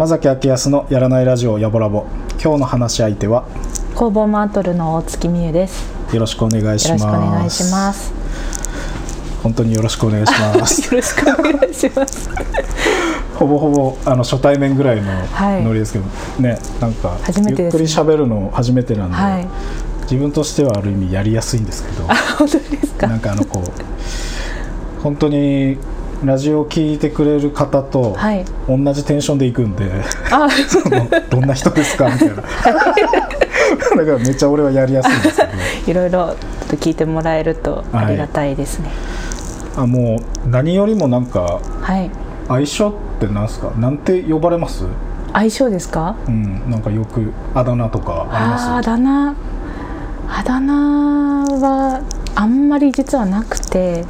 山崎明康のやらないラジオやぼらぼ今日の話し相手は工房マートルの大月美優です。よろしくお願いしよますろしくお願いします。本当によろしくお願いします よろしくお願いします。ほぼほぼあの初対面ぐらいのはいノリですけど、ねなんかねゆっくり喋るの初めてなんで、はい。自分としてはある意味やりやすいんですけど本当ですか？なんかあのこう本当にラジオを聞いてくれる方とはい。同じテンションで行くんで、あ、そのどんな人ですかみたいな だからめっちゃ俺はやりやすいんですけどいろいろ聞いてもらえるとありがたいですね。あもう何よりもなんかはい。相性ってなんすか？なんて呼ばれます？相性ですか？うんなんかよくあだ名とかあります？あだ名。あだ名はあんまり実はなくて、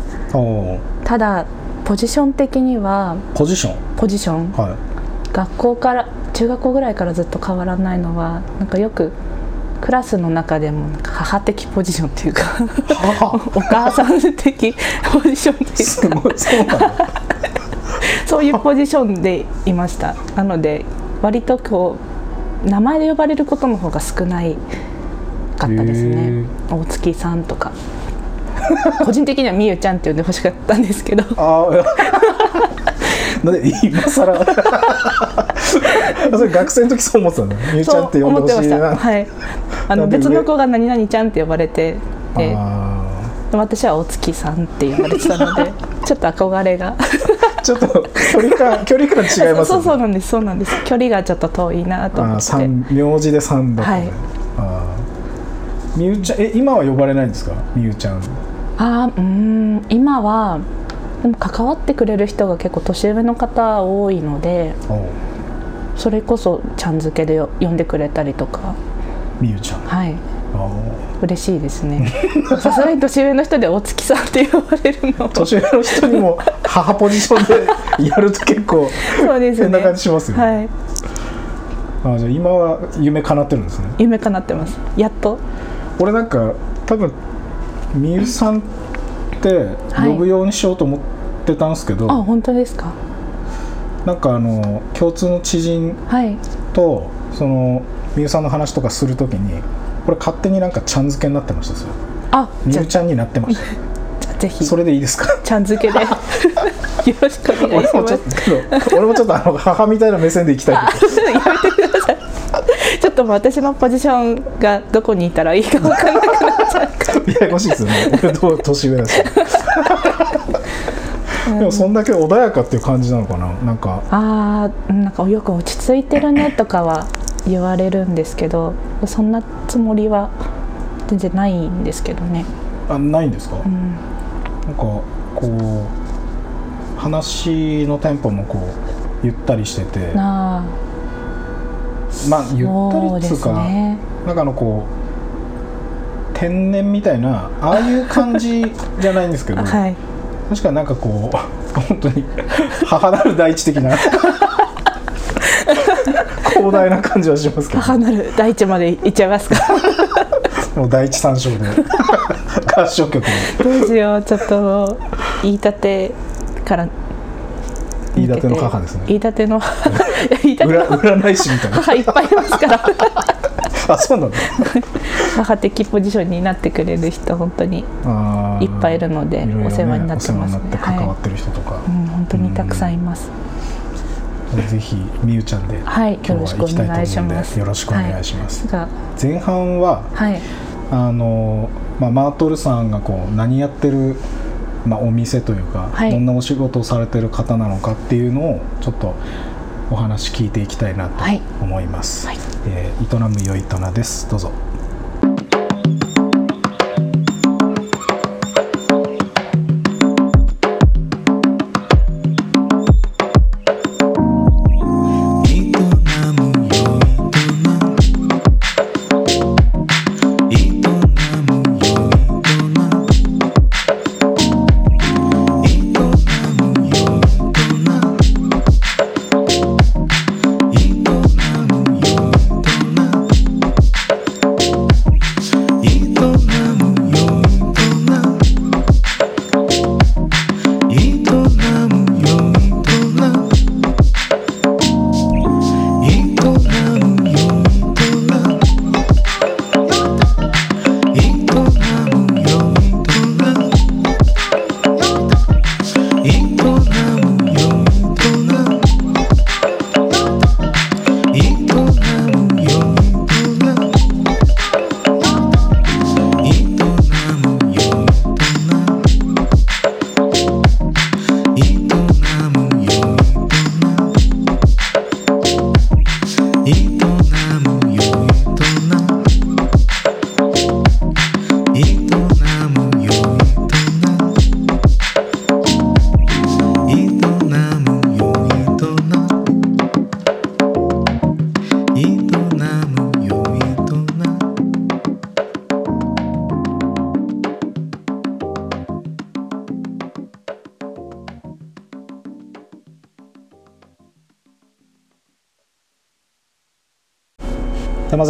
ただポジション的にはポジション？ポジション。はい。学校から中学校ぐらいからずっと変わらないのはなんかよくクラスの中でも母的ポジションっていうか母お母さん的ポジションってすい。うかそういうポジションでいました。なので割とこう名前で呼ばれることの方が少ないかったですへね大月さんとか個人的にはみゆちゃんって呼んでほしかったんですけど。ああなんで今更？それ学生の時そう思ってたの？みゆちゃんって呼んでほしいな。した。はい。あの別の子が何々ちゃんって呼ばれて。てあ私は大月さんって呼ばれてたので ちょっと憧れが。ーちょっと距離感 距離感違いますそうそうなんですそうなんです。距離がちょっと遠いなと思って。三名字で三だはい。みゆちゃんえ今は呼ばれないんですか？みゆちゃんあーうーん。今はでも関わってくれる人が結構年上の方多いのでそれこそちゃん付けでよ呼んでくれたりとか。みゆちゃん。はい。嬉しいですね。さすがに年上の人で大月さんって呼ばれるの年上の人にも母ポジションでやると結構そうですね。変な感じしますよね、はい。あじゃあ今は夢叶ってるんですね。夢叶ってます。やっと。俺なんか多分みゆさんってはい。呼ぶようにしようと思ってたんですけど、あ本当ですか？なんかあの共通の知人はい。とそのみゆさんの話とかするときにこれ勝手になんかちゃん付けになってましたあみゆちゃんになってましじゃあぜひ。たそれでいいですか？ちゃん付けで。よろしくお願いします。俺もちょっと俺もちょっとあの母みたいな目線でいきたいやめてください。ちょっと私のポジションがどこにいたらいいか分からなくなっちゃうから。ややこしいですよね俺と年上だし。でもそんだけ穏やかっていう感じなのかな？なんか。あーなんかよく落ち着いてるねとかは言われるんですけどそんなつもりは全然ないんですけどね、あないんですか、うん、なんかこう話のテンポもこうゆったりしてて。まあゆったりっつうか、ね。なんかあのこう天然みたいなああいう感じじゃないんですけど、はい。確かになんかこう本当に母なる大地的な 広大な感じはしますけど。母なる大地まで行っちゃいますか？もう第一三章で 合唱曲に。どうしようちょっと言いたてから言い立ての母ですね。言いたての 言いたて裏の占い師みたいな。母いっぱいいますから。あそうなんだ母的ポジションになってくれる人本当に、いっぱいいるのでねお世話になってますね。関わってる人とか、うん、本当にたくさんいます、ぜひみゆちゃんではい。今日は行きたいと思うんよろしくお願いよろしくお願いします、が前半ははい。あの、まあ、マートルさんがこう何やってる、まあ、お店というか、はい。どんなお仕事をされてる方なのかっていうのをちょっとお話聞いていきたいなとはい。思います、はい。えー営むよいとなです。どうぞ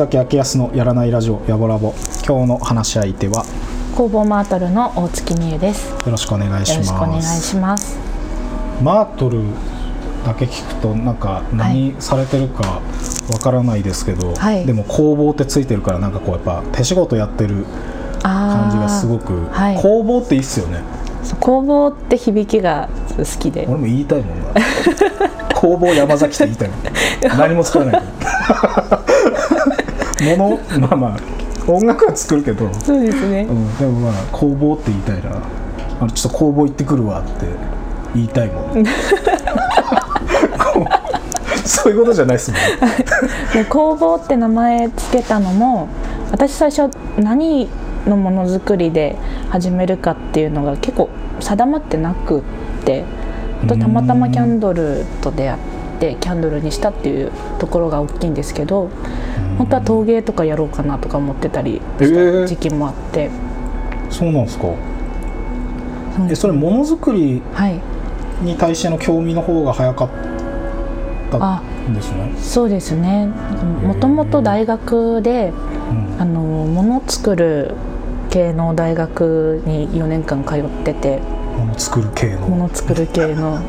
崎明康のやらないラジオやぼラボ。今日の話し相手は工房マートルの大月美優です。よよろしくお願いします。ろしくお願いします。マートルだけ聞くとなんか何されてるかわからないですけど、はい。でも工房ってついてるからなんかこうやっぱ手仕事やってるあ感じがすごくはい。工房っていいっすよね。工房って響きが好きで。俺も言いたいもんな。工房山崎って言いたいもん。何も使わないけど物？まあまあ音楽は作るけど、そうですね。う。ん、でもまあ工房って言いたいな。あのちょっと工房行ってくるわって言いたいもん。そういうことじゃないですもん。で工房って名前つけたのも私最初何のものづくりで始めるかっていうのが結構定まってなくってあとたまたまキャンドルと出会ってキャンドルにしたっていうところが大きいんですけど本当は陶芸とかやろうかなとか思ってたりえーした時期もあって、そうなんですか。えそれものづくりはい。に対しての興味の方が早かったんですね、そうですね。もともと大学でうん。あの物作る系の大学に4年間通ってて。もの作る系の、物作る系の、はい、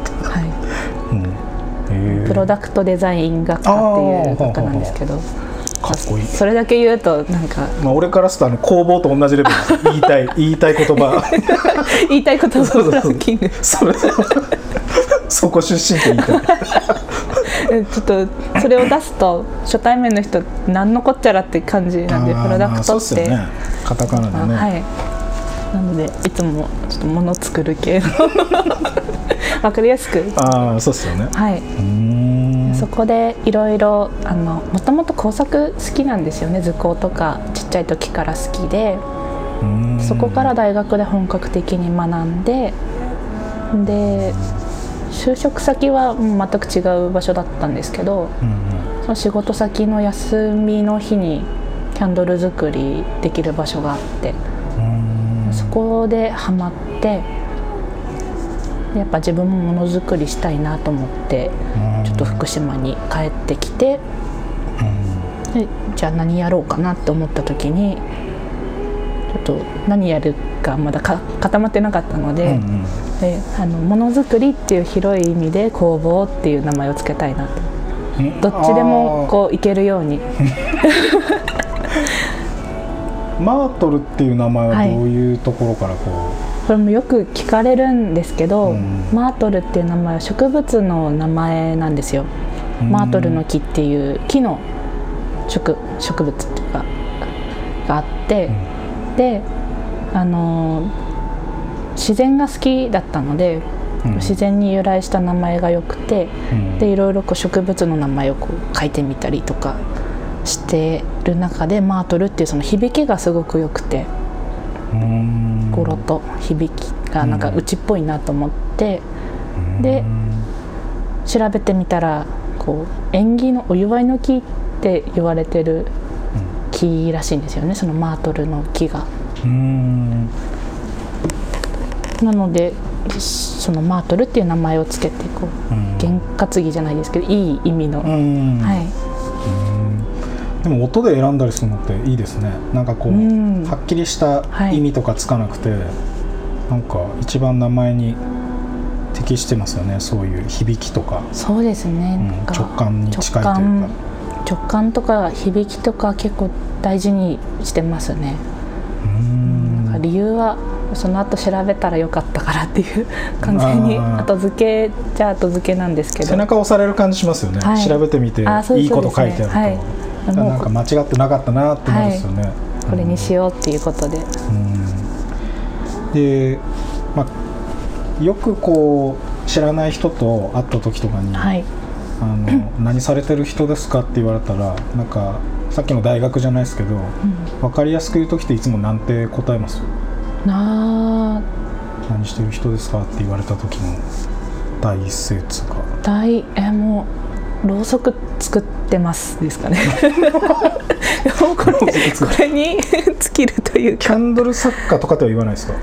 うん。プロダクトデザイン学科っていう学科なんですけどかっこいい。それだけ言うとなんかまあ、俺からするとあの工房と同じレベル。言いたい 言いたい言葉。言いたいことそうそうそう。ランキング。それ そこ出身って言いたい。え ちょっとそれを出すと初対面の人何のこっちゃらって感じなんでプロダクトって、うっすよね。カタカナでね、はい。なのでいつもちょっと物作る系の。わかりやすく。ああそうっすよね。はい。うーんそこでいろいろあのもともと工作好きなんですよね。図工とかちっちゃい時から好きで。そこから大学で本格的に学んでで就職先は全く違う場所だったんですけどうんうん。その仕事先の休みの日にキャンドル作りできる場所があってそこでハマってでやっぱ自分もものづくりしたいなと思ってうん。ちょっと福島に帰ってきてうん。でじゃあ何やろうかなって思った時にちょっと何やるかまだか固まってなかったので,、うんうん。であのものづくりっていう広い意味で工房っていう名前を付けたいなと。うん。どっちでもこういけるように。マートルっていう名前はどういうところからここれもよく聞かれるんですけど、うん。マートルっていう名前は植物の名前なんですよ。う、マートルの木っていう木の植植物っていうかがあって、であのー自然が好きだったので、うん。自然に由来した名前が良くてうん。でいろいろこう植物の名前をこう書いてみたりとかしてる中でマートルっていうその響きがすごく良くて。うーん語呂と響きがなんかうちっぽいなと思ってでうん。調べてみたらこう縁起のお祝いの木って言われてる木らしいんですよね。そのマートルの木が。なのでそのマートルっていう名前をつけてこううん。験担ぎじゃないですけどいい意味の、うん。はいでも音で選んだりするのっていいですね。なんかこう、うん。はっきりしたはい。意味とかつかなくて、なんか一番名前に適してますよね。そういう響きとか、そうですね、うん直感に近いというか。直感。とか響きとか結構大事にしてますね、うーん。理由はその後調べたらよかったからっていう 完全に後付けじゃ後付けなんですけど。背中押される感じしますよね、はい。調べてみていいこと書いてあると、なんか間違ってなかったなってなるんですよね、これにしようっていうことで、うん。で、まあ、よくこう知らない人と会った時とかに、はい。あの何されてる人ですかって言われたらなんかさっきの大学じゃないですけど、分かりやすく言う時っていつもなんて答えます？なあ。何してる人ですかって言われた時の第一声っつうか。大えもうろうそく作ってますですかね。こ れこれに尽きるというか キャンドル作家とかとは言わないですか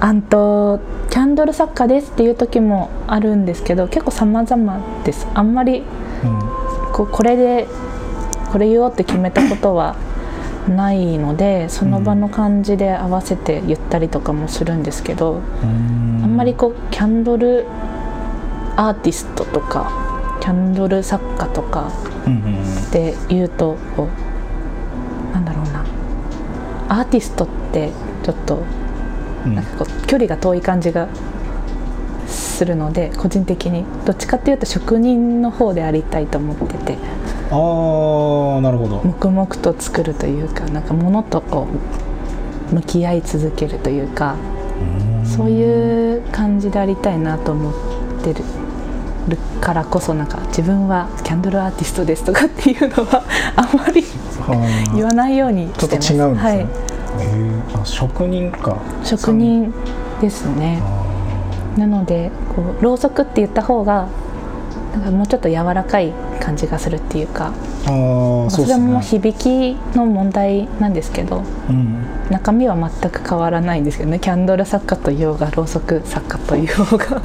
あんとキャンドル作家ですっていう時もあるんですけど結構様々です。あんまりうん。こうこれでこれ言おうって決めたことはないのでその場の感じで合わせて言ったりとかもするんですけど、あん。あんまりこうキャンドルアーティストとかキャンドル作家とかで言うとこうなんだろうな。アーティストってちょっとうん。なんかこう距離が遠い感じがするので個人的に。どっちかっていうと職人の方でありたいと思ってて。ああなるほど。黙々と作るというかなんか物とこう向き合い続けるというかそういう感じでありたいなと思ってるからこそなんか自分はキャンドルアーティストですとかっていうのはあまりはあ言わないようにちょっしてます。と違うんですね、はい、へえあ職人か。職人ですね。あなのでこうろうそくって言った方がなんかもうちょっと柔らかい感じがするっていうかーあーそうそれも響きの問題なんですけどうん。中身は全く変わらないんですけどね。キャンドル作家と言おうがろうそく作家と言おうが、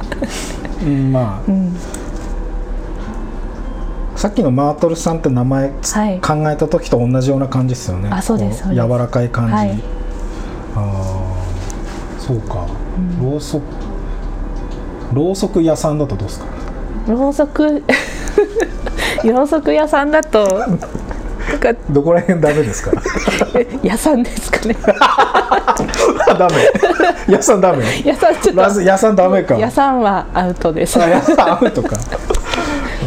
うんまあうん、さっきのマートルさんって名前つ、はい。考えた時と同じような感じですよね。あそうです柔らかい感じ、はい。ああそうか、ろうそくろうそく屋さんだとどうですか？ろうそく？ろうそく屋さんだとど こら辺ダメですか？屋さんですかね ダメ。屋さんダメ。屋さんちょっと。まず屋さんダメか。屋さんはアウトです。あ屋さんアウトか。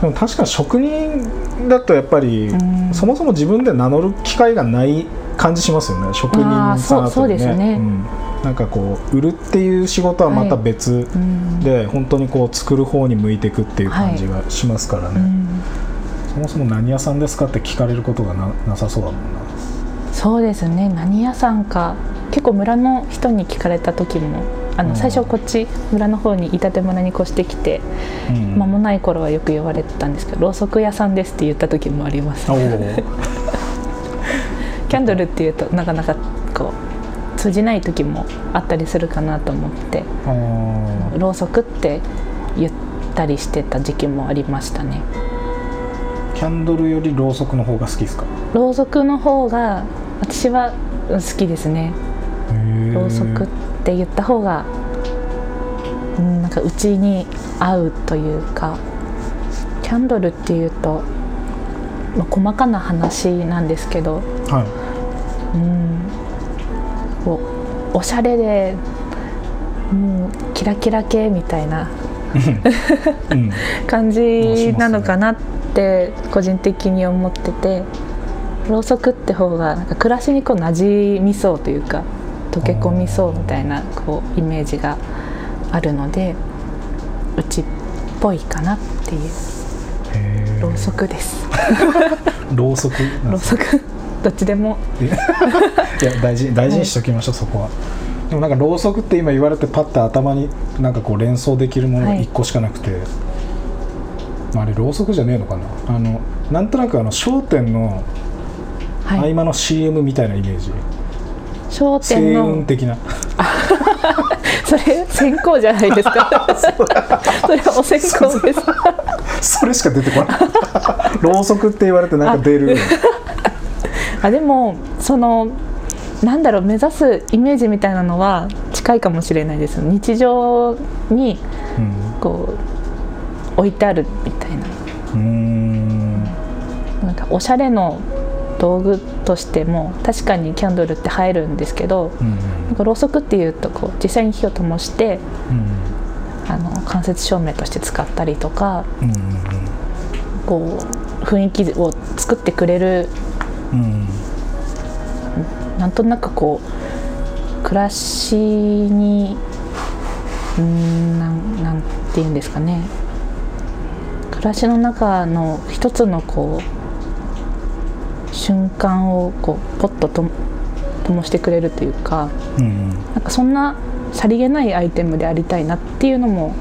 でも確かに職人だとやっぱりん。そもそも自分で名乗る機会がない感じしますよね。職人さんだとそうそうん。なんかこう売るっていう仕事はまた別うん。で、本当にこう作る方に向いていくっていう感じがしますからね、うん。そもそも何屋さんですかって聞かれることがななさそうだもんなそうですね。何屋さんか。結構村の人に聞かれた時もあうん。の最初こっち村の方に板手村に越してきてうん間もない頃はよく言われてたんですけどろうそく屋さんですって言った時もあります。キャンドルっていうとなかなかこう通じない時もあったりするかなと思ってろうそくって言ったりしてた時期もありましたね。キャンドルよりろうそくの方が好きですか？ろうそくの方が私はうん好きですね。ろうそくって言った方がうんなんかうちに合うというかキャンドルっていうと、まあ、細かな話なんですけどはうんこうおしゃれでもうキラキラ系みたいな 感じなのかなって個人的に思っててろうそくって方がなんか暮らしにこう馴染みそうというか溶け込みそうみたいなこうイメージがあるのでうちっぽいかなっていう。ろうそくです。ろうそくろうそく。どっちでも。いや大事大事にしときましょう、そこは。でもなんかろうそくって今言われてパッて頭になんかこう連想できるものがはい。1個しかなくて、まあ、あれろうそくじゃねえのかな。あのなんとなくあの『笑点』の合はい。間の CM みたいなイメージ、商星店の雲的な。それ線香じゃないですか。それはお線香です。それしか出てこない。ろうそくって言われてなんか出る。あでもそのなんだろう目指すイメージみたいなのは近いかもしれないです。日常にうん。こう置いてあるみたいな。うーん。なんかおしゃれの道具としても確かにキャンドルって入るんですけどうんなんかろうそくっていうとこう実際に火を灯してうんあの間接照明として使ったりとかうんこう雰囲気を作ってくれるうんうん。なんとなくこう暮らしにうーんなんなんていうんですかね。暮らしの中の一つのこう瞬間をこうポッとと灯してくれるというかうんなんかそんなさりげないアイテムでありたいなっていうのも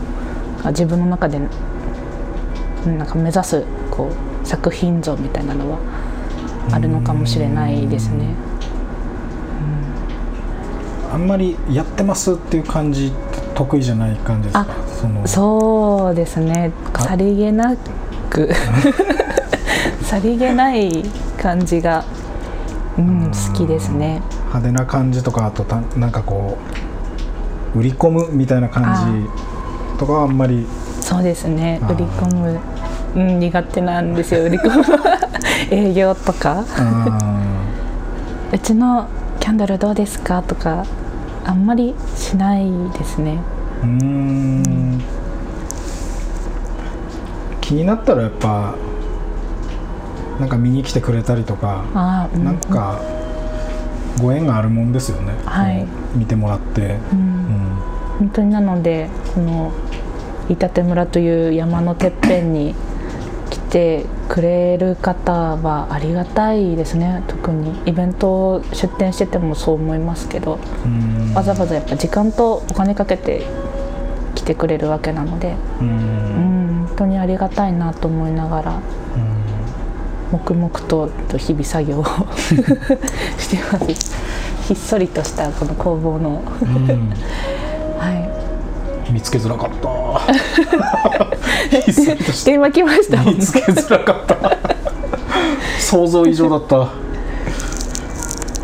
あ自分の中でうんなんか目指すこう作品像みたいなのはあるのかもしれないですね。あんまりやってますっていう感じ得意じゃない感じですか？あその。そうですね。あさりげなく さりげない感じが、うん、好きですね。派手な感じとかあとたなんかこう売り込むみたいな感じとかはあんまり。そうですね。売り込む、うん、苦手なんですよ。売り込む。営業とか。あうちのキャンドルどうですかとかあんまりしないですね。ーうーん。気になったらやっぱなんか見に来てくれたりとかうん、なんかご縁があるもんですよね、はい。見てもらって、ううん。ん本当になのでこの飯舘村という山のてっぺんに来てくれる方はありがたいですね。特にイベントを出店しててもそう思いますけどうん。わざわざやっぱ時間とお金かけて来てくれるわけなので、ううんん、本当にありがたいなと思いながら黙々とと日々作業を してます。ひっそりとしたこの工房の、はい、見つけづらかった。電話来ました見つけづらかった。想像以上だった。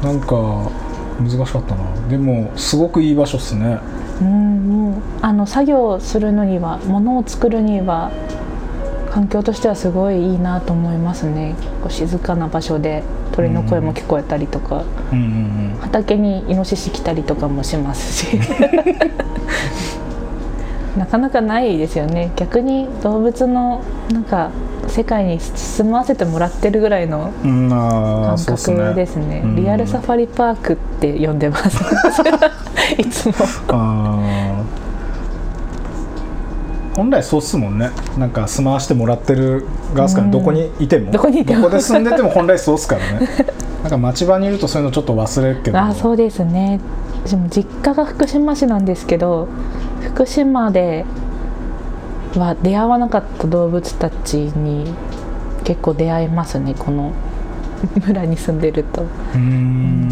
なんか難しかったな。でもすごくいい場所っすね。うんもうあの作業するのには物を作るには環境としてはすごいいいなと思いますね。こう静かな場所で鳥の声も聞こえたりとか、うんうん畑にイノシシ来たりとかもしますし。なかなかないですよね。逆に動物のなんか世界に進ませてもらってるぐらいの感あそうっすね。覚ですね。うん。リアルサファリパークって呼んでます。いつも本来そうっすもんねなんか住まわしてもらってる側っすから、うん。どこにいてもどこにいても。どこで住んでても本来そうっすからね。なんか町場にいるとそういうのちょっと忘れるけど。あそうですね。私も実家が福島市なんですけど福島では出会わなかった動物たちに結構出会えますね。この村に住んでると、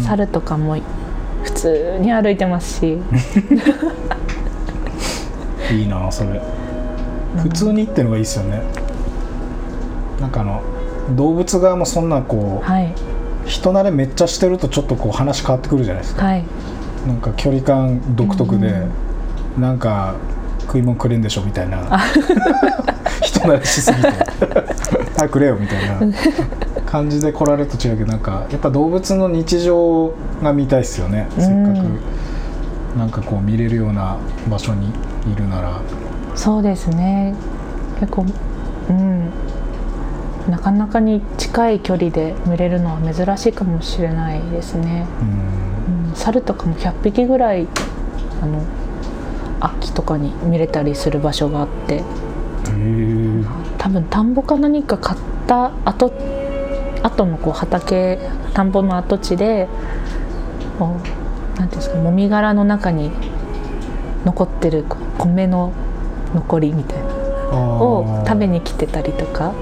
猿とかも普通に歩いてますし。いいなそれ普通にってのがいいっすよね。なんかあの動物側もそんなこうはい。人慣れめっちゃしてるとちょっとこう話変わってくるじゃないですか。はい。なんか距離感独特で、なんか食い物くれんでしょみたいな。人慣れしすぎて。早くくれよみたいな。感じで来られると違うけどなんかやっぱ動物の日常が見たいっすよね、せっかうん。くなんかこう見れるような場所にいるならそうですね。結構うん。なかなかに近い距離で見れるのは珍しいかもしれないですね、うん。うん、猿とかも100匹ぐらいあの秋とかに見れたりする場所があって。多分田んぼか何か買った後後のこう畑田んぼの跡地でこうなんていうんですかもみ殻の中に残ってる米の残りみたいな。を食べに来てたりとか。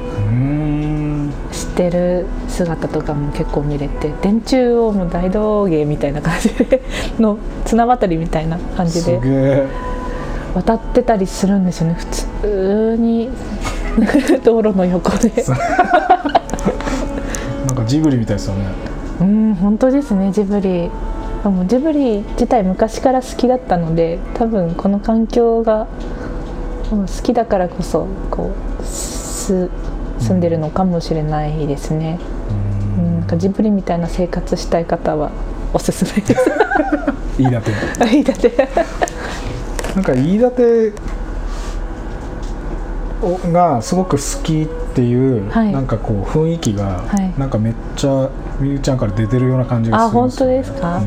してる姿とかも結構見れて。電柱をもう大道芸みたいな感じで。の綱渡りみたいな感じすで渡ってたりするんですよね。普通に。道路の横で。なんかジブリみたいですよね。うん本当ですね。ジブリ。でもジブリ自体昔から好きだったので多分この環境がうん好きだからこそこうす住んでるのかもしれないですね、うん、なんかジブリみたいな生活したい方はおすすめです。いいだていいだってなんか飯舘をがすごく好きっていう、はい。なんかこう雰囲気が、はい。なんかめっちゃみゆちゃんから出てるような感じがするあ本当ですか？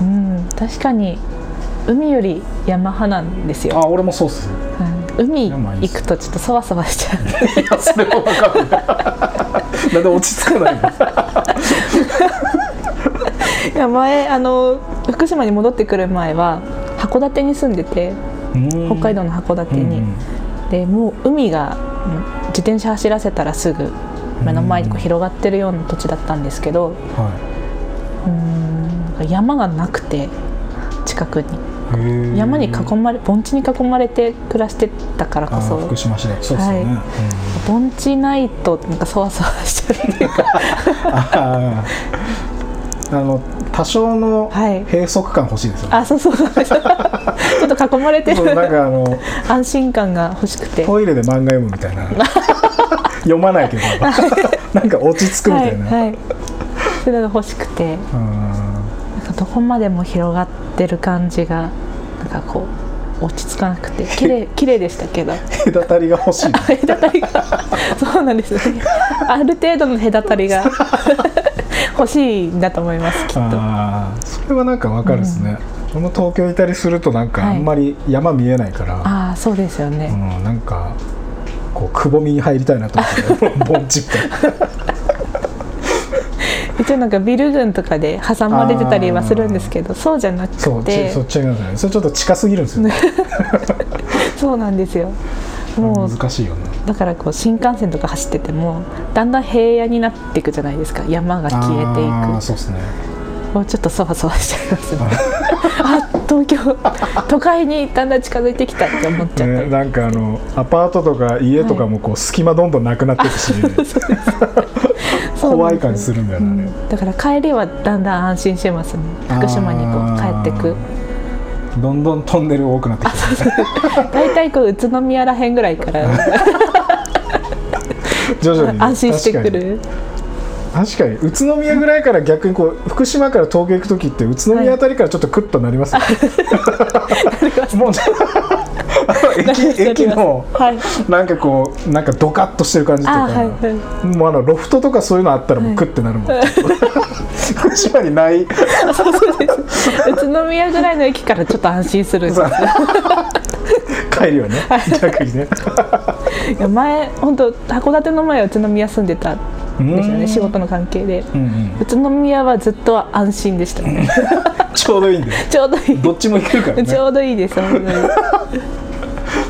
うん。うん確かに海より山派なんですよ、あ俺もそうっす。うん海行くとちょっとそわそわしちゃう。いやそれは分かるなんで落ち着かない。のいや前あの福島に戻ってくる前は函館に住んでて北海道の函館に、うんでもう海がうん自転車走らせたらすぐ目の前にこう広がってるような土地だったんですけどはうん山がなくて近くに山に囲まれ盆地に囲まれて暮らしてたからこそ。福島市だそうですよね、はい。盆地ないとなんかそわそわしちゃうっていうか。うんあの多少のはい。閉塞感欲しいですよね、あそうそうそう ちょっと囲まれてそうなんるかあの安心感が欲しくて。トイレで漫画読むみたいな。読まないけど。なんか落ち着くみたいな、はいはい。それが欲しくて。うんなんかどこまでも広がってる感じがなんかこう落ち着かなくて綺麗 綺麗でしたけど。隔たりが欲しい。隔たりがそうなんですよね。ある程度の隔たりが 欲しいんだと思いますきっと。それはなんかわかるですね、俺も東京いたりするとなんかはい。あんまり山見えないから、ああそうですよね、うん、なんかこうくぼみに入りたいなと思って盆地って一応なんかビル群とかで挟まれてたりはするんですけどそうじゃなくて。そうちそっちなんですね。それちょっと近すぎるんですよね。そうなんですよ。もう難しいよねだからこう新幹線とか走っててもだんだん平野になっていくじゃないですか。山が消えていく。そうですね。もうちょっとそわそわしちゃいますね。あ東京都会にだんだん近づいてきたって思っちゃった。り、ねなんかあのアパートとか家とかもこう隙間どんどんなくなっていくし、そう怖い感じするんだよね、うんだから帰りはだんだん安心してますね。福島にこう帰ってく。どんどんトンネル多くなってきて大体こう宇都宮らへんぐらいから。徐々にね、安心してくる。確かに。宇都宮ぐらいから逆にこう福島から東京行く時って宇都宮あたりからちょっとクッとなりますよ、もうあの駅 駅のはい。なんかこうなんかドカッとしてる感じとか、あはいはい。もうあのロフトとかそういうのあったらもうクッてなるもん、福島にない？そ うそうです。宇都宮ぐらいの駅からちょっと安心するんですよ。帰りはね逆にね。いや前本当函館の前は宇都宮住んでたんですようん。ね仕事の関係で。うんうん。宇都宮はずっと安心でしたね。ちょうどいいんだよ。ちょうどいい。どっちも行けるからね。ちょうどいいです本当に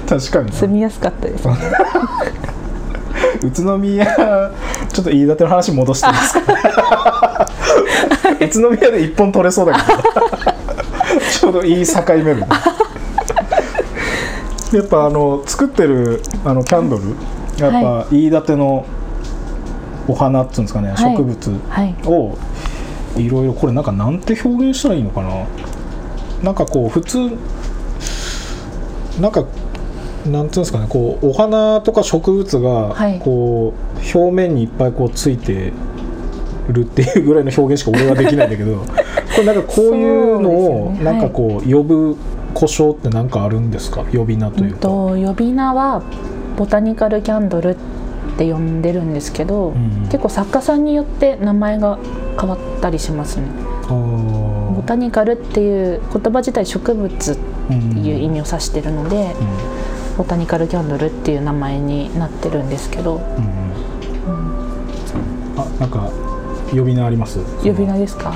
確かに。住みやすかったです。ね 宇都宮ちょっと言い立ての話戻していいですか？宇都宮で一本取れそうだけど。ちょうどいい境目でやっぱあの作ってるあのキャンドルやっぱ言い立てのお花っつうんですかね、い。植物はい。をいろいろこれなんかなんて表現したらいいのかな？なんかこう普通なんかなんていうんですかねこうお花とか植物はい。がこう表面にいっぱいこうついてるっていうぐらいの表現しか俺はできないんだけど これなんかこういうのをなんかこう呼ぶ故障って何かあるんですか？呼び名というか。うんと呼び名はボタニカルキャンドルって呼んでるんですけど、ん結構作家さんによって名前が変わったりしますね。ボタニカルっていう言葉自体植物っていう意味を指してるので、ボタニカルキャンドルっていう名前になってるんですけど。あなんか呼び名あります？呼び名ですか？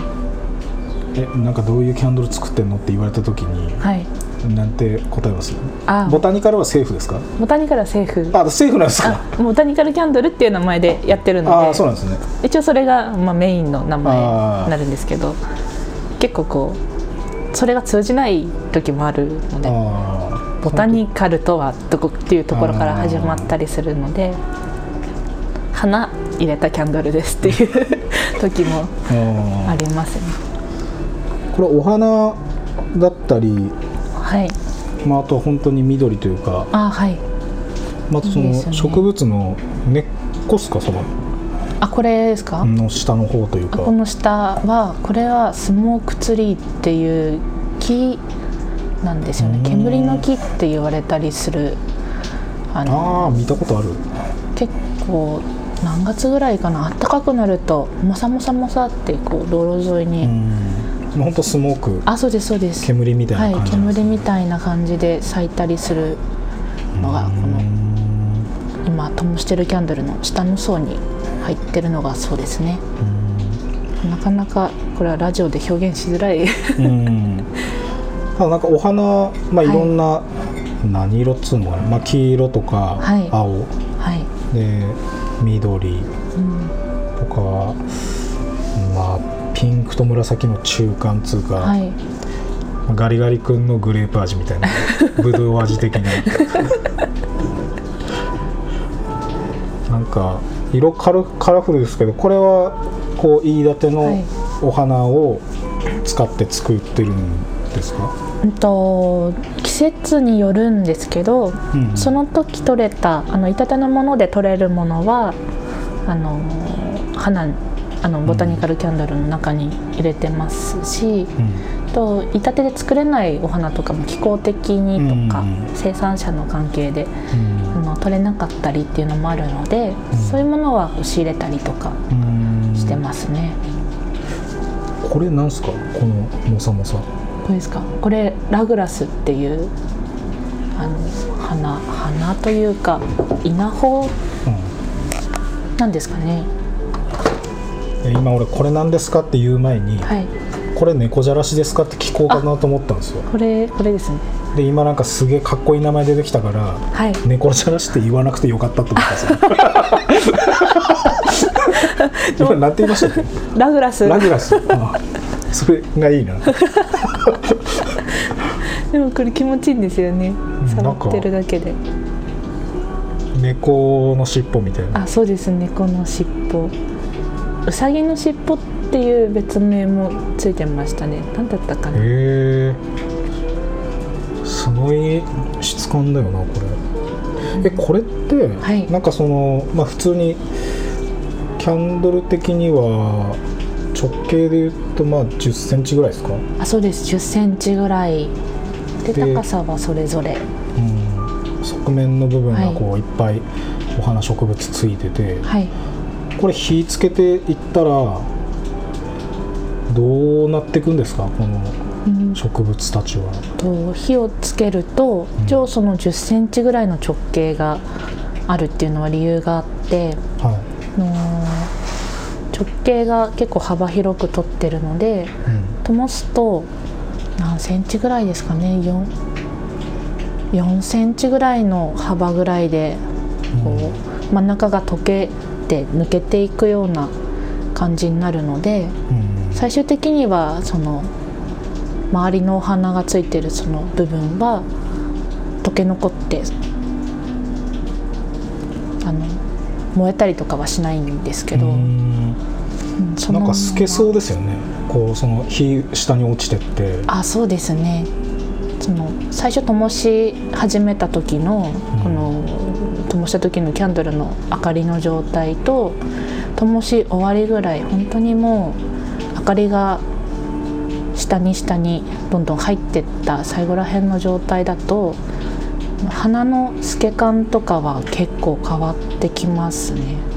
えなんかどういうキャンドル作ってんのって言われた時にはい。なんて答えます？あ。ボタニカルはセーフですか？ボタニカルはセーフ。あセーフなんですか？あボタニカルキャンドルっていう名前でやってるので。ああそうなんですね。一応それが、まあ、メインの名前になるんですけど。結構こうそれが通じない時もあるのでボタニカルとはどこっていうところから始まったりするので花入れたキャンドルですっていう時もあありますね。これお花だったり、はい。まあ、あとは本当に緑というかあはい。またその植物の根っこっすかそのあこれですか、の下の方というか。あこの下はこれはスモークツリーっていう木なんですよね。うん。煙の木って言われたりするあのああ見たことある。結構何月ぐらいかな。暖かくなるともさもさもさってこう道路沿いに、本当スモーク。あそうですそうです。煙みたいなはい感じなんです煙みたいな感じで咲いたりするのがこの今灯してるキャンドルの下の層に入ってるのがそうですね。なかなかこれはラジオで表現しづらい。うんただなんかお花、まあ、い。ろんな、何色っつうのかな、まあ、黄色とかはい。青、はい、で緑。うん。とかまあピンクと紫の中間つうか、はい。ガリガリ君のグレープ味みたいなぶどう味的な。なんか色カルカラフルですけどこれはこう飯舘はい。のお花を使って作ってるんですか、うんと季節によるんですけど、うんその時取れたあの板手のもので取れるものはあの花あのボタニカルキャンドルの中に入れてますし、うん。と板手で作れないお花とかも気候的にとか、うん生産者の関係でうん。あの取れなかったりっていうのもあるので、うん。そういうものは仕入れたりとかうん。してますね。これなんすか？このモサモサこれですか？これラグラスっていうあの花花というか稲穂？うん。なんですかね。で今俺これなんですかって言う前に、はい。これ猫じゃらしですかって聞こうかなと思ったんですよ。これこれですね。で今なんかすげえかっこいい名前出てきたからはい。猫じゃらしって言わなくてよかったと思ったんですよ。今なんて言いましたっけ？ラグラス。ラグラス。あそれがいいな でもこれ気持ちいいんですよね。触ってるだけで。猫の尻尾みたいな。あそうです。ねこの尻尾。うさぎの尻尾っていう別名もついてましたね。何だったかな。へえすごい質感だよなこれ。えこれって、はい。なんかそのまあ普通にキャンドル的には直径で言うとまあ1 0ンチぐらいですか、あそうです。1 0センチぐらいでで高さはそれぞれ。うん、側面の部分がこういっぱいお花植物ついてて、はい。これ火つけていったらどうなっていくんですか？このうん。植物たちは。と火をつけるとうん。一応その1 0センチぐらいの直径があるっていうのは理由があってはあのー直径が結構幅広く取ってるのでいうん。灯すと何センチぐらいですかね？4, 4センチぐらいの幅ぐらいでこう真ん中が溶けて抜けていくような感じになるのでうん。最終的にはその周りのお花がついてるその部分は溶け残ってあの燃えたりとかはしないんですけど、なんか透けそうまですよねこうその火下に落ちてって。まあそうですね。その最初灯し始めた時の、うん。この灯した時のキャンドルの明かりの状態と灯し終わりぐらい本当にもう明かりが下に下にどんどん入ってった最後ら辺の状態だと花の透け感とかは結構変わってきますね。うん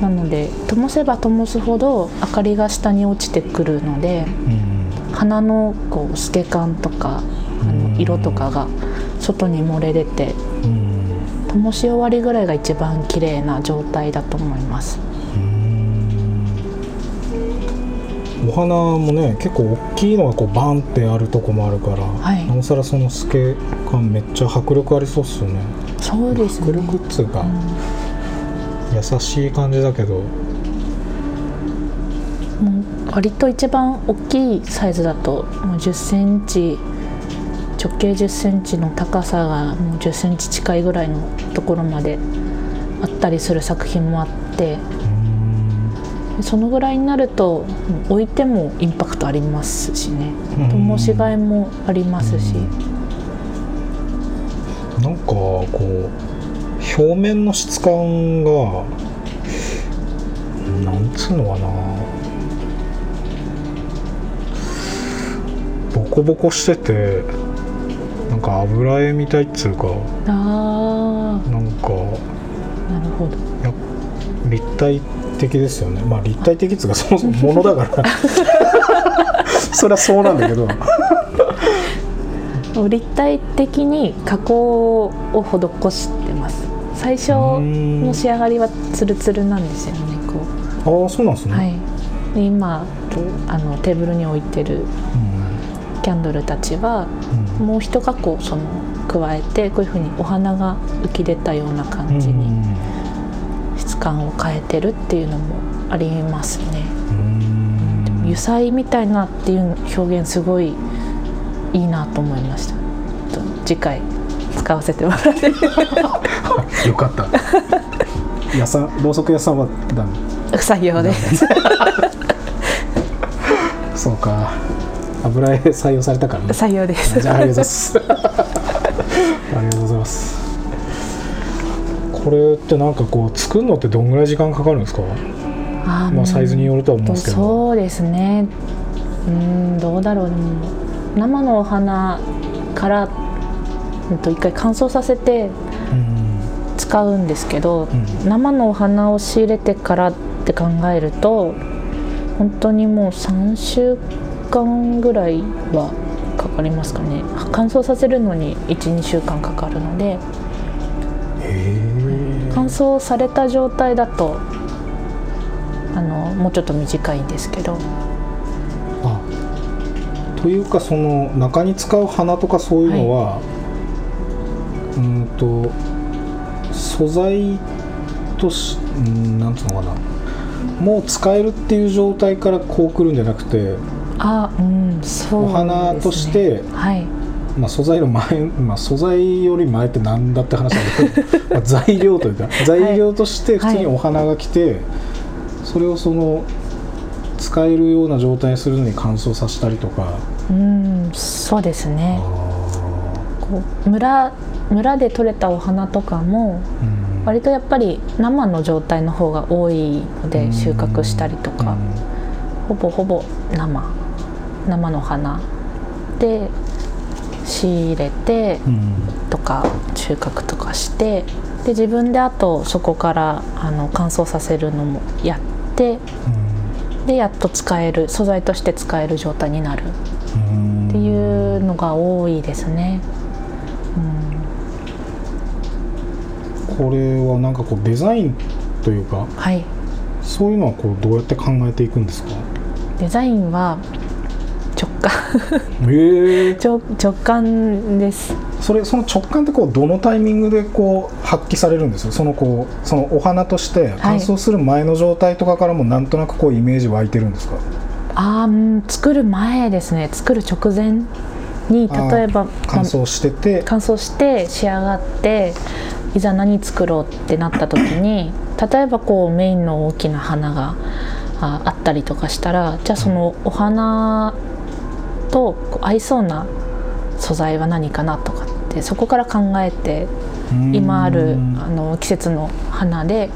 なので灯せば灯すほど明かりが下に落ちてくるのでうん。花のこう透け感とかあうんの色とかが外に漏れ出てうん。灯し終わりぐらいが一番綺麗な状態だと思います。うん。お花もね結構大きいのがこうバンってあるとこもあるから、はい。なおさらその透け感めっちゃ迫力ありそうっすよね。そうですね。迫力っつうか、うん優しい感じだけど。もう割と一番大きいサイズだともう10センチ直径10センチの高さがもう10センチ近いぐらいのところまであったりする作品もあってうん。そのぐらいになると置いてもインパクトありますしね。うん。灯しがいもありますし。なんかこう表面の質感がなんつうのかな。ボコボコしててなんか油絵みたいっつうかあなんかあなるほど。や立体的ですよね。まあ立体的っつうかそもそもものだから。そりゃそうなんだけど。立体的に加工を施してます最初の仕上がりはツルツルなんですよねこああそうなんですね、うはい。で今とあのテーブルに置いてるキャンドルたちはうん。うんもう一加工その加えてこういうふうにお花が浮き出たような感じに質感を変えてるっていうのもありますね。うん。うん油彩みたいなっていう表現すごいいいなと思いました。と次回使わせてもらって よかった。屋さんろうそく屋さんはダメ？不採用です。そうか。油絵採用されたからね。採用です。じゃあありがとうございます。ありがとうございます。これってなんかこう作るのってどんぐらい時間かかるんですか？あーまあサイズによるとは思うんとですけど。そうですね。うんどうだろう。でも生のお花からうん。と一回乾燥させてうん使うんですけど、ん。生のお花を仕入れてからって考えると本当にもう3週間ぐらいはかかりますかね。乾燥させるのに12週間かかるので乾燥された状態だとあのもうちょっと短いんですけど。あというかその中に使う花とかそういうのは、うーんと素材としうんなんつうのかな。もう使えるっていう状態からこうくるんじゃなくて、あうんそうお花としてはい。まあ、素材の前、まあ、素材より前ってなんだって話なんだけど まあ材料というか材料として普通にお花が来て、それをその使えるような状態にするのに乾燥させたりとか。うんそうですね。あこう村村で採れたお花とかも割とやっぱり生の状態の方が多いのうん。で収穫したりとか。ほぼほぼ生。生の花。で仕入れてうん。とか収穫とかしてで自分であとそこからあの乾燥させるのもやってでやっと使える素材として使える状態になる。うん。っていうのが多いですね。これはなんかこうデザインというかはい。そういうのはこうどうやって考えていくんですか？デザインは直感。ええ。直直感です。それその直感ってこうどのタイミングでこう発揮されるんですよそのこうそのお花として乾燥する前の状態とかからもなんとなくこうイメージ湧いてるんですか、あーうん作る前ですね。作る直前にあー例えば乾燥してて、乾燥して仕上がっていざ何作ろうってなった時に例えばこうメインの大きな花がああったりとかしたらじゃあそのお花と合いそうな素材は何かなとかってそこから考えてうん今あるあの季節の花で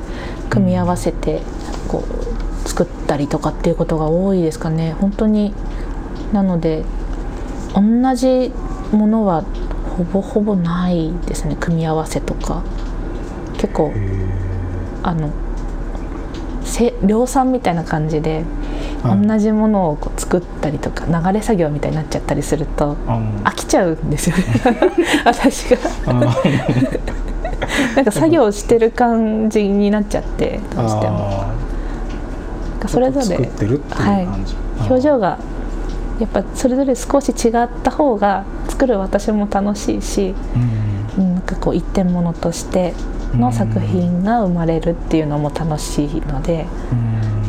組み合わせてこう作ったりとかっていうことが多いですかね。本当に。なので同じものはほぼほぼないですね組み合わせとか。結構へあのせ量産みたいな感じではい。同じものをこう作ったりとか流れ作業みたいになっちゃったりすると飽きちゃうんですよね。私が。なんか作業してる感じになっちゃってどうしても。それぞれてるってい表情がやっぱそれぞれ少し違った方が作る私も楽しいし、うんうん、なんかこう一点物としての作品が生まれるっていうのも楽しいので、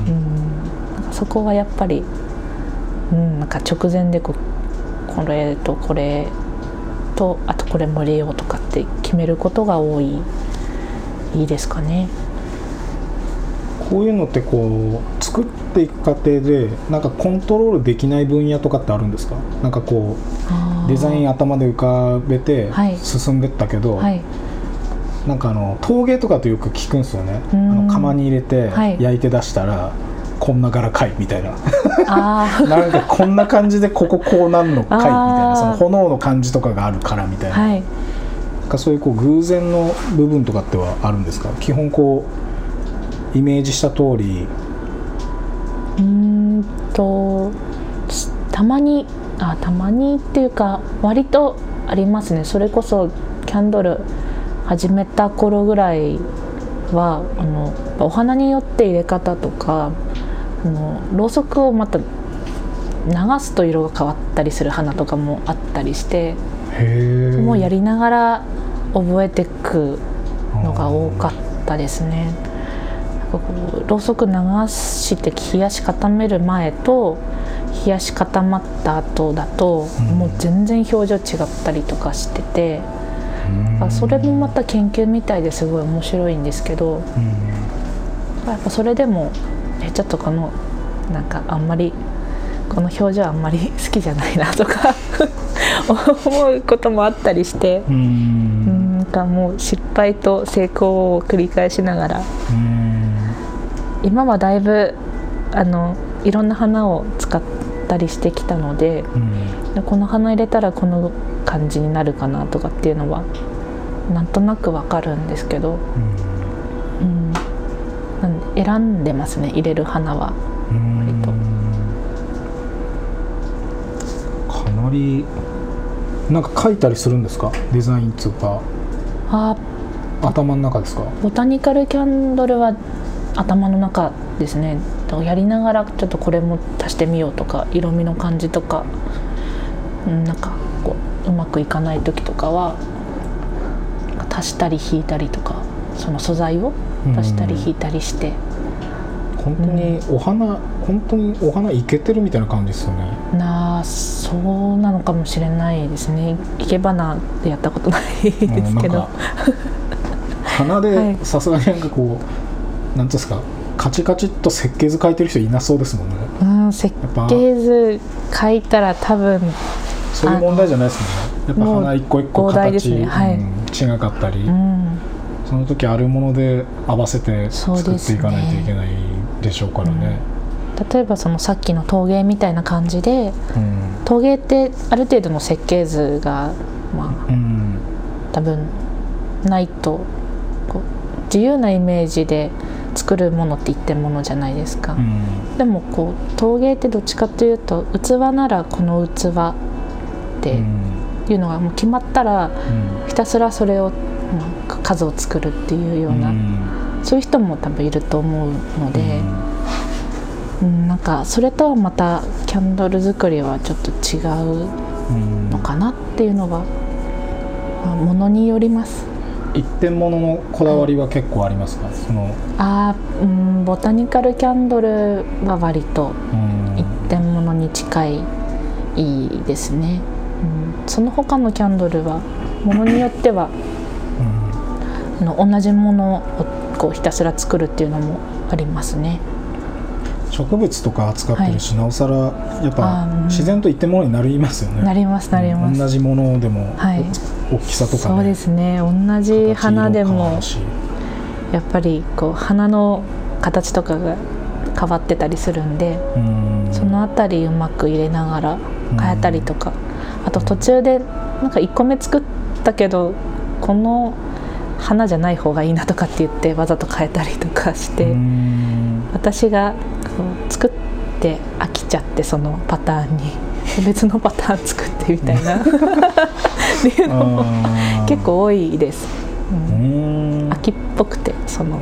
うん。うん、なんかそこはやっぱり、うん、なんか直前でこうこれとこれとあとこれも入れようとかって決めることが多いいいですかね。こういうのってこう作っていく過程でなんかコントロールできない分野とかってあるんですか？なんかこうデザイン頭で浮かべてはい。進んでったけど、はい。なんかあの陶芸とかってよく聞くんですよね。あうん。の窯に入れてはい。焼いて出したら、こんな柄かいみたいな。あ なんかこんな感じでこここうなんのかいみたいなその炎の感じとかがあるからみたいな,、あはい。なんかそういうこう偶然の部分とかってはあるんですか？基本こうイメージした通り。うーんとすたまにあたまにっていうか割とありますね。それこそキャンドル始めた頃ぐらいはあのお花によって入れ方とかあのろうそくをまた流すと色が変わったりする花とかもあったりしてもうやりながら覚えていくのが多かったですね。こうろうそく流して冷やし固める前と冷やし固まった後だと、うん。もう全然表情違ったりとかしてて、あそれもまた研究みたいですごい面白いんですけどうん。やっぱそれでもえちょっとこのなんかあんまりこの表情あんまり好きじゃないなとか 思うこともあったりして。うん。うんなんかもう失敗と成功を繰り返しながらうん今はだいぶあのいろんな花を使ったりしてきたのでうん。この花入れたらこの感じになるかなとかっていうのはなんとなくわかるんですけど、うん、なんで選んでますね入れる花は。うん。割とかなりなんか書いたりするんですか？デザインっていうか。あ頭の中ですか？ボタニカルキャンドルは頭の中ですね。やりながらちょっとこれも足してみようとか色味の感じとか、うん、なんかこううまくいかない時とかは足したり引いたりとかその素材を足したり引いたりして、本当にお花、本当にお花いけてるみたいな感じですよね。なあそうなのかもしれないですね。生け花でやったことないですけど。花 はい。でさすがになんかこうなんていうんですかカチカチっと設計図書いてる人いなそうですもんね。うん設ぱ計図書いたら多分そういう問題じゃないですもんね。やっぱ花一個一個形、すね。はい。うん違かったり、うん。その時あるもので合わせて作っていかないといけないでしょうからね。例えばそのさっきの陶芸みたいな感じでうん。陶芸ってある程度の設計図がまあうん。多分ないとこう自由なイメージで作るものって一点ものじゃないですか、うん。でもこう陶芸ってどっちかというと器ならこの器っていうのがもう決まったらうん。ひたすらそれを、まあ数を作るっていうような、うん。そういう人も多分いると思うので、うん、なんかそれとはまたキャンドル作りはちょっと違ううんのかなっていうのは、まあ、ものによります。一点物のこだわりは結構ありますか、そのあーうんボタニカルキャンドルは割とうん。一点物に近いいいですね、うん、その他のキャンドルはものによってはうん。あの同じものをこうひたすら作るっていうのもありますね。植物とか扱ってるし、なおさらやっあぱ自然と一点物になりますよね。なりますなります、同じものでも、はい大きさとかね。そうですね。同じ花でもやっぱりこう花の形とかが変わってたりするんでうん。そのあたりうまく入れながら変えたりとか、あと途中でなんか1個目作ったけどこの花じゃない方がいいなとかって言ってわざと変えたりとかして、うん。私がこう作って飽きちゃってそのパターンに別のパターン作ってみたいな。っていうのも結構多いです、ううん。ん飽きっぽくてその、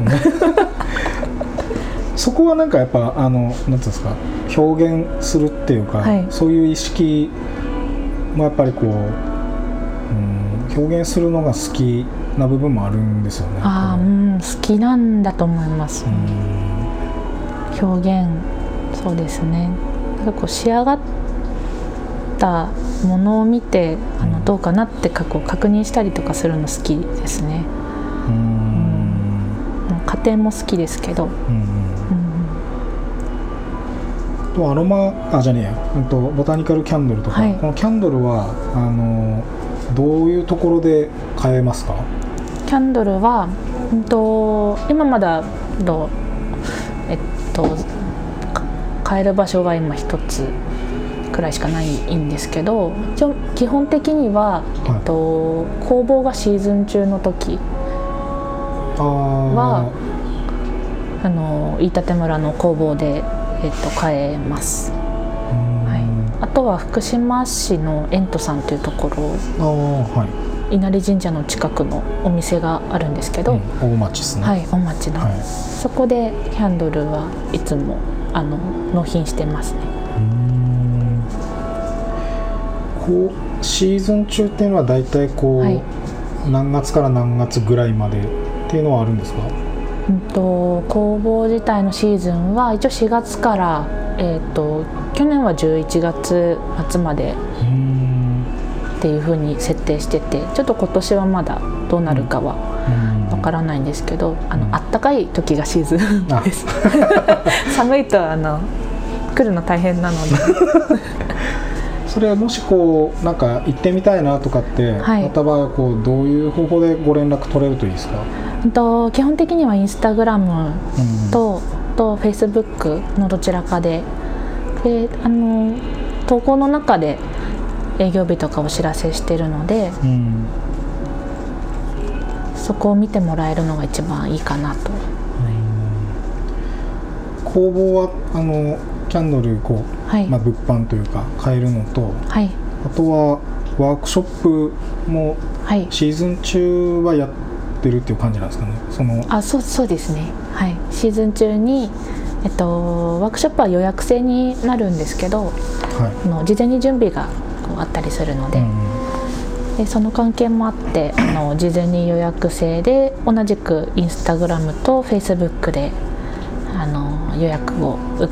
そこはなんかやっぱあのなんていうんですか表現するっていうか、はい。そういう意識もやっぱりこう、うん、表現するのが好きな部分もあるんですよね。ああうん好きなんだと思います、うん。表現そうですね。なんかこう仕上がったものを見てあうん。のどうかなってかこう確認したりとかするの好きですね。うん。うん。家庭も好きですけど、うとアロマあじゃねえや、うん、とボタニカルキャンドルとか、はい。このキャンドルはあのどういうところで買えますか？キャンドルは、うん、と今まだのえっとか買える場所が今一つくらいしかないんですけど一応基本的には、はい。えっと、工房がシーズン中の時あはあの飯舘村の工房で、えっと、買えます、はい、あとは福島市のエントさんというところ稲荷神社の近くのお店があるんですけど、うん大町ですね。はい、お町の、はい。そこでキャンドルはいつもあの納品してますねこうシーズン中っていうのは大体こう、はい。何月から何月ぐらいまでっていうのはあるんですか？うんと工房自体のシーズンは一応4月から、えー、と去年は11月末までっていう風に設定しててちょっと今年はまだどうなるかはわからないんですけど、あのうん。あったかい時がシーズン あ。です。寒いとあの来るの大変なのでそれはもしこうなんか行ってみたいなとかって、はい。また場合はこうどういう方法でご連絡取れるといいですか、うんと基本的にはインスタグラムうん。ととフェイスブックのどちらかで。であの投稿の中で営業日とかお知らせしてるのでうん。そこを見てもらえるのが一番いいかなと。工房はあのキャンドルこう、はい、まあ、物販というか買えるのとはい。あとはワークショップもはい。シーズン中はやってるっていう感じなんですかね。そのあそうそうですね。はい。シーズン中にえっとワークショップは予約制になるんですけどはあの事前に準備がこうあったりするのい、で,、うん。でその関係もあってあの事前に予約制で同じくインスタグラムとフェイスブックであの予約を承っ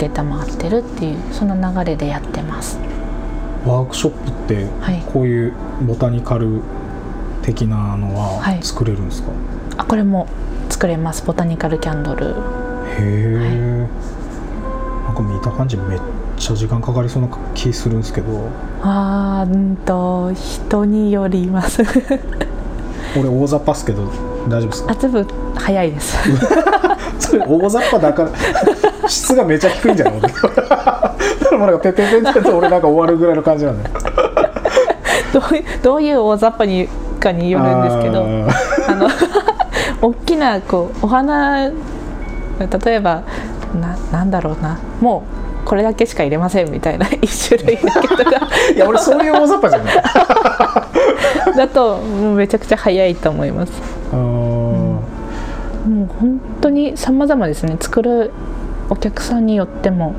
てるっていうその流れでやってます。ワークショップってはい。こういうボタニカル的なのははい。作れるんですか、あこれも作れます。ボタニカルキャンドル。へえ、なんか見た感じめっちゃ時間かかりそうな気するんですけど。あーうんと人によります。俺大雑把っすけど大丈夫ですか？あ全部早いです。それ大雑把だから。質がめちゃ低いんじゃないからもうなんかててててて俺なんか終わるぐらいの感じなんだよ。どういうどういう大雑把にかによるんですけどあの大きなこうお花例えばななんだろうな。もうこれだけしか入れませんみたいな 一種類だけとか。いや俺そういう大雑把じゃない。だとめちゃくちゃ早いと思いますもう本当に様々ですね。作るお客さんによっても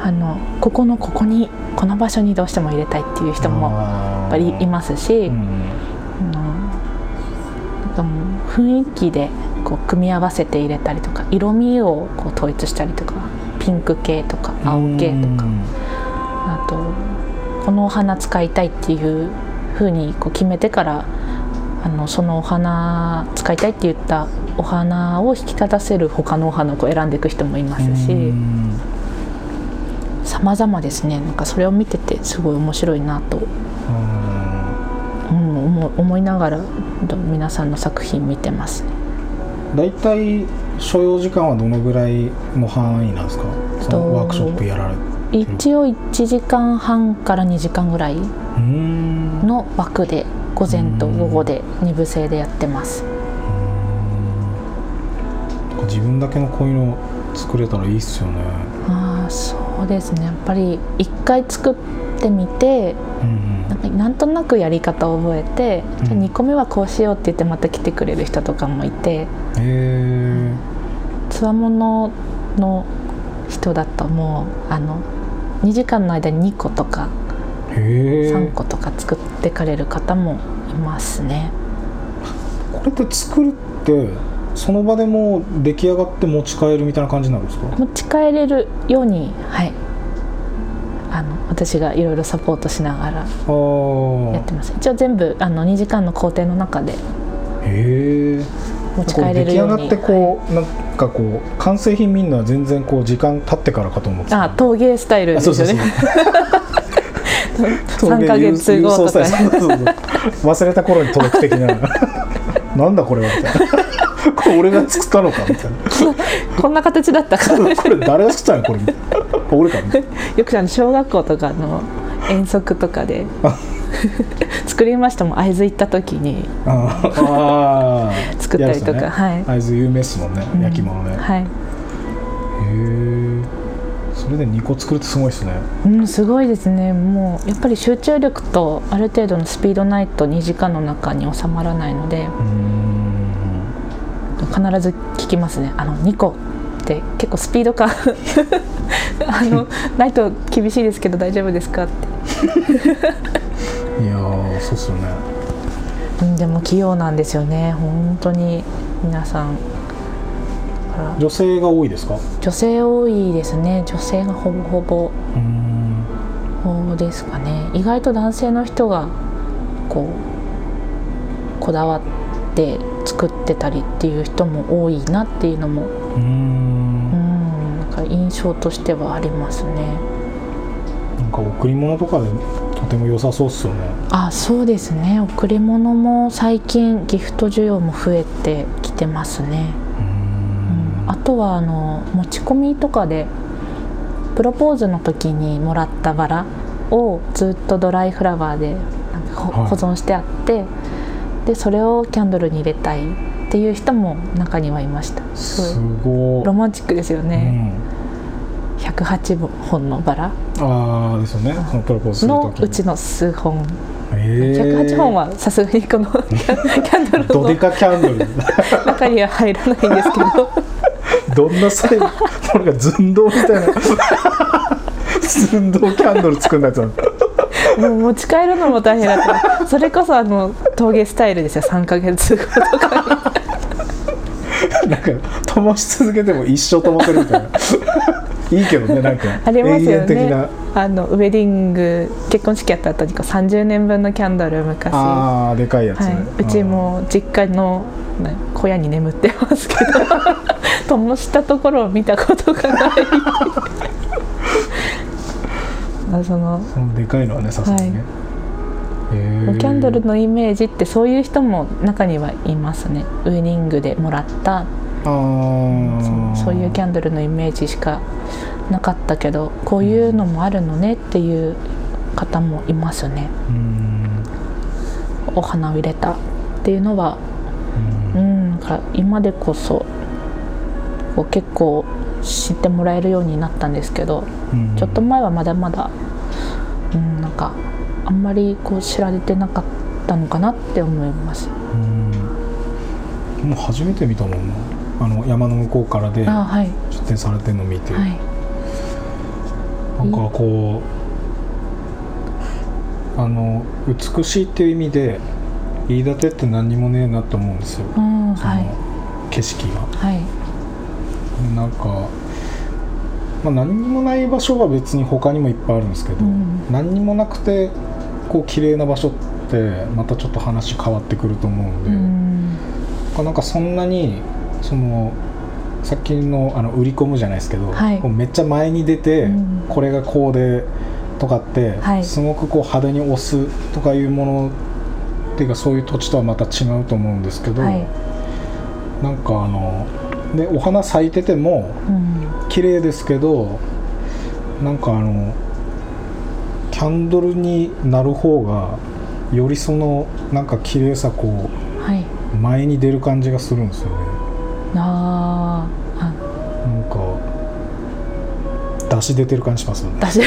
あのここのここにこの場所にどうしても入れたいっていう人もやっぱりいますし、うん。あのなんかもう雰囲気でこう組み合わせて入れたりとか色味をこう統一したりとかピンク系とか青系とかうんあとこのお花使いたいっていう風にこう決めてからあのそのお花使いたいって言ったお花を引き立たせる他のお花を選んでいく人もいますうしん。様々ですね。なんかそれを見ててすごい面白いなと、うん、思思いながらど皆さんの作品見てますね。大体所要時間はどのぐらいの範囲なんですか？そとのワークショップやられて一応1時間半から2時間ぐらいの枠で午前と午後で2部制でやってます。自分だけのこういうの作れたらいいっすよね。ああそうですね。やっぱり一回作ってみてうんなんかなんとなくやり方を覚えて、じゃあうん。2個目はこうしようって言ってまた来てくれる人とかもいてへえつわものの人だともうあの2時間の間に2個とか3個とか作ってかれる方もいますね。これって作るってその場でもう出来上がって持ち帰るみたいな感じになるんですか？持ち帰れるようにはい。あの私がいろいろサポートしながらあやーってます。一応全部あの2時間の工程の中でへえ持ち帰れるように出来上がってこう、なんかこう完成品見るのは全然こう時間経ってからかと思ってた。あ陶芸スタイルですよね 3ヶ月後とか。忘れた頃に届く的な。なんだこれは。みたいなこれ俺が作ったのか。みたいなこんな形だったか。これ誰が作ったの？これ。みたいな俺か。みたいなよくあの小学校とかの遠足とかで作りましたもん。会津行った時に。作ったりとか。ね。はい。会津有名っすもんね、焼き物ね、へはい。えそれで2個作るってすごいっすね。うん、すごいですね。もうやっぱり集中力とある程度のスピードないと2時間の中に収まらないので必ず聞きますね。あの2個。って結構スピード感。あのないと厳しいですけど大丈夫ですかって、いやーそうっすよね。うん、でも器用なんですよね。本当に皆さん女性が多いですか？女性多いですね。女性がほぼほぼ。そうですかね。意外と男性の人がこうこだわって作ってたりっていう人も多いなっていうのもうん。ん。なんか印象としてはありますね。なんか贈り物とかでとても良さそうっすよね。あそうですね。贈り物も最近ギフト需要も増えてきてますねあとはあの持ち込みとかでプロポーズの時にもらったバラをずっとドライフラワーで保存してあってでそれをキャンドルに入れたいっていう人も中にはいました。すすごい。ロマンチックですよね、108本のバラ。うん、ああですよね。そのプロポーズの時うちの数本。えー、108本はさすがにこのキャンドルのドデカキャンドル。中には入らないんですけどどんなサイズこれが寸胴みたいな。寸胴キャンドル作んないともう持ち帰るのも大変だったそれこそあの陶芸スタイルですよ。3ヶ月後とかなんか灯し続けても一生灯せるみたいな。いいけどねなんか。ありますよね。な。あのウェディング結婚式やった後にこう30年分のキャンドル昔はああでかいやつ、ね。い、うちも実家のな小屋に眠ってますけど 灯したところを見たことがない。あそのそのでかいのはねさすがにね、へー。キャンドルのイメージってそういう人も中にはいますね。ウェディングでもらった。そういうキャンドルのイメージしかなかったけどこういうのもあるのねっていう方もいますね。うん。お花を入れたっていうのは。うん。うんなんか今でこそこう結構知ってもらえるようになったんですけどうんちょっと前はまだまだうんなんかあんまりこう知られてなかったのかなって思います。うん。もう初めて見たもんな。あの山の向こうからで出店されてるの見て、はい。なんかこうあの美しいっていう意味で飯舘って何にもねえなと思うんですよ、うんそのはい景色が。はいなんか、まあ、何にもない場所は別に他にもいっぱいあるんですけど、うん。何にもなくてこう綺麗な場所ってまたちょっと話変わってくると思うんで、うん。なんかそんなにそのさっきのあの売り込むじゃないですけど、はい。めっちゃ前に出て、うん。これがこうでとかって、はい。すごくこう派手に押すとかいうものっていうかそういう土地とはまた違うと思うんですけど、はい。なんかあのでお花咲いててもうん。綺麗ですけどなんかあのキャンドルになる方がよりそのなんか綺麗さこはい。う前に出る感じがするんですよね。あー。あ。なんか出し出てる感じしますよね。私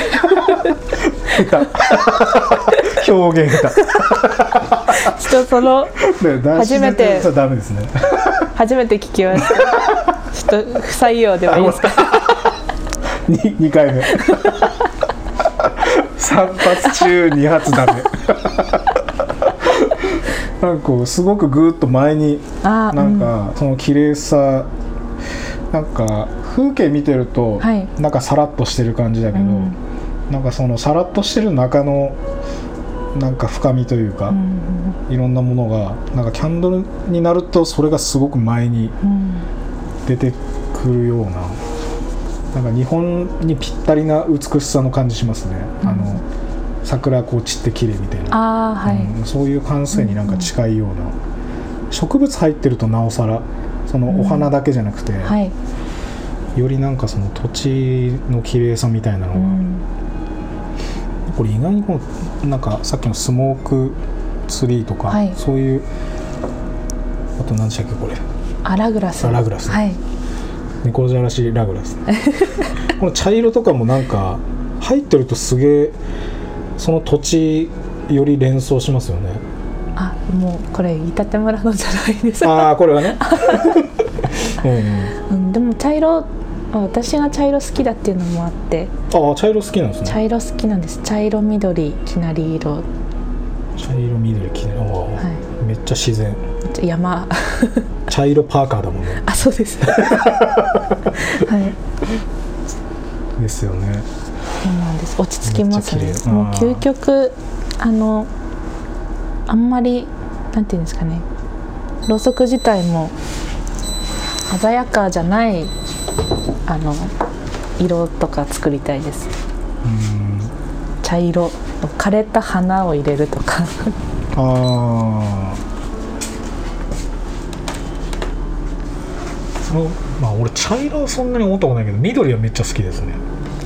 表現がちょっとその初めてダメですね初めて聞きました。ちょっと不採用でもいいですか？2, 2回目。3発中2発ダメ なんかすごくぐーっと前になんかその綺麗さなんか風景見てるとはい。なんかさらっとしてる感じだけど、うん。なんかそのさらっとしてる中のなんか深みというか、うん。いろんなものがなんかキャンドルになるとそれがすごく前にうん。出てくるようななんか日本にぴったりな美しさの感じしますね、うん。あの桜こう散って綺麗みたいな、はい、うんそういう感性になんか近いような、植物入ってるとなおさらそのお花だけじゃなくて、はい。よりなんかその土地の綺麗さみたいなのが、うんこれ意外にこうなんかさっきのスモークツリーとか、はい。そういうあと何でしたっけこれ。あラグラス。あラグラス。はい。猫じゃらしラグラス。この茶色とかもなんか入ってるとすげえその土地より連想しますよね。あもうこれ飯舘村のじゃないですか、ああこれはね。うんうん。うん、でも茶色私が茶色好きだっていうのもあって。ああ茶色好きなんですね。茶色好きなんです。茶色緑きなり色、は茶色緑きれい、ああめっちゃ自然。い、山。茶色パーカーだもんね。あそうです。はい。ですよね。そうなんです。落ち着きますね。もう究極あのあんまりなんていうんですかね。ろうそく自体も鮮やかじゃないあの色とか作りたいです。うん。茶色枯れた花を入れるとか。ああのまあ俺茶色はそんなに思ったことないけど緑はめっちゃ好きですね。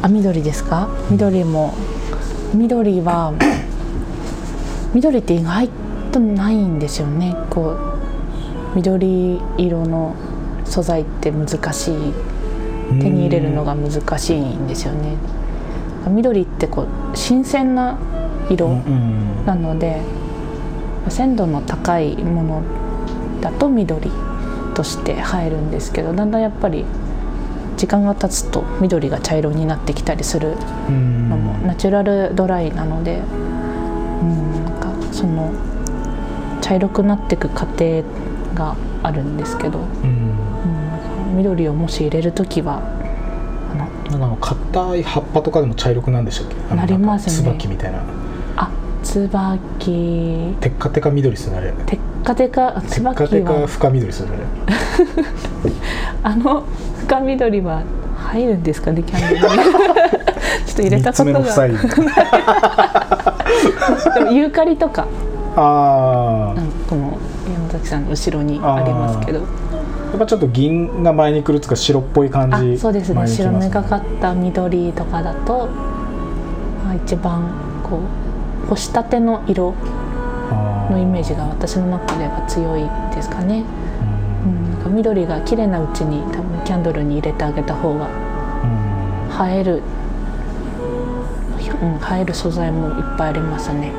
あ緑ですか？緑も緑は 緑って意外とないんですよね。こう緑色の素材って難しい手に入れるのが難しいんですよね。緑ってこう新鮮な色なので鮮度の高いものだと緑として映えるんですけどだんだんやっぱり時間が経つと緑が茶色になってきたりするうん。のもナチュラルドライなので、うん、なんかその茶色くなっていく過程があるんですけど、うんうん、緑をもし入れる時はあの硬い葉っぱとかでも茶色くなんでしたっけ？なりますね。椿みたいな。あ椿。テッカテカ緑ですよねあれ。テッカテカテッカ椿テカは深緑ですよね あの深緑は入るんですかねキャンドルに。ちょっと入れたことが。でもユーカリとか。ああこの山崎さんの後ろにありますけど。やっぱちょっと銀が前に来るつか白っぽい感あじそうですね。白目がかった緑とかだと、まあ、一番こう干したての色あのイメージが私の中では強いですかね、うん、なんか緑が綺麗なうちに多分キャンドルに入れてあげた方がうん。映える、うん、映える素材もいっぱいありますね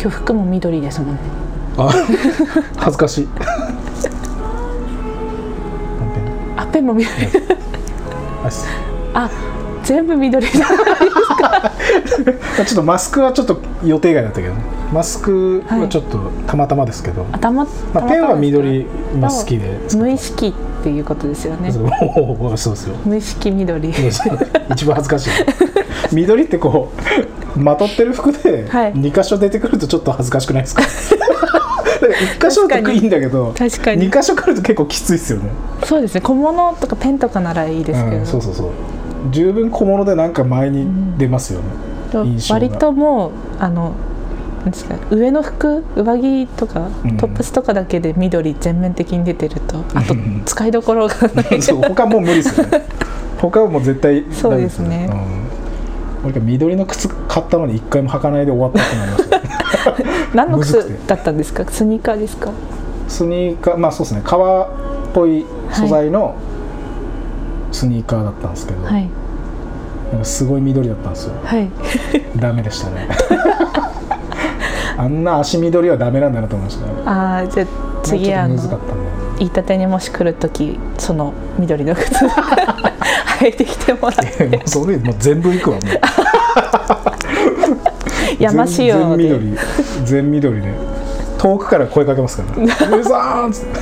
今日服も緑ですもんね。あ恥ずかしい。あペンも。緑。あ全部緑だ ちょっとマスクはちょっと予定外だったけどねマスクはちょっとたまたまですけど、頭まあ、ペンは緑も好きで。無意識っていうことですよね。そうですよ。無意識緑。一番恥ずかしい。緑ってこうまとってる服ではい。2箇所出てくるとちょっと恥ずかしくないですか？だから1箇所だといいんだけど確かに。2箇所来ると結構きついですよね、そうですね。小物とかペンとかならいいですけど、うん、そうそうそう。十分小物でなんか前に出ますよね、と印象が。割ともうあのですか上の服上着とかうん。トップスとかだけで緑全面的に出てると、あとうん。使いどころがない。そう他もう無理ですよね。他はもう絶対ダメよそうですね。うん、俺が緑の靴買ったのに一回も履かないで終わったってなりました。何の靴だったんですか？スニーカーですか？スニーカーまあそうですね。革っぽい素材のスニーカーだったんですけど、はい。なんかすごい緑だったんですよ。はい。ダメでしたね。あんな足緑はダメなんだなと思いましたね。ああじゃあ次あのもうちょっと難かったんで。言いたてにもし来る時その緑の靴履いてきてもらってもうそれもう全部いくわもう。山仕様全で。緑全緑で。遠くから声かけますから「上さん!」っつって。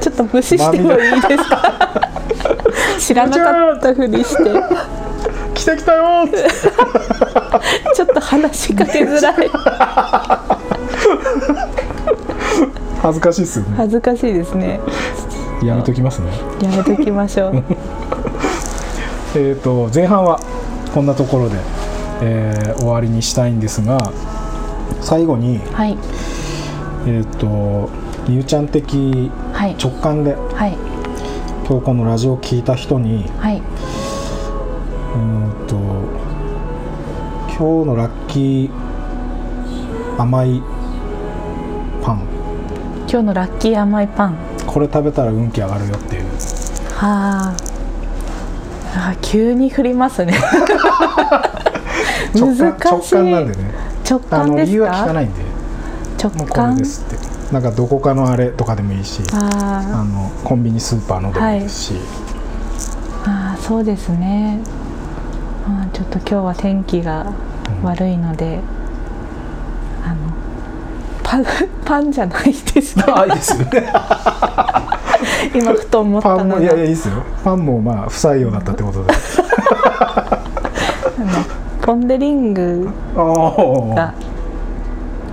ちょっと無視してもいいですか？知らなかったふりして「来てきたよ! 」ちょっと話しかけづらい。恥ずかしいっすよね。恥ずかしいですね。やめときますね。やめときましょうえー、と前半はこんなところで、えー終わりにしたいんですが最後に、はい。えー、とゆうちゃん的はい。直感ではい。今日このラジオを聞いた人にはい。うーんと今日のラッキー甘いパン。今日のラッキー甘いパン。これ食べたら運気上がるよっていう。はああー急に振りますね。直難感しい。直感なんでね。直あ感ですの理由は聞かかないんで。直感。ですって。なんかどこかのあれとかでもいいしああのコンビニスーパーのでもいいですし、ーあーそうですね。あーちょっと今日は天気が悪いので、あのパン パンじゃないですね。あいいですよね 今ふと思ったパンものがいやいやいいですよ。パンもまあ不採用だったってことで。ポン・デ・リングが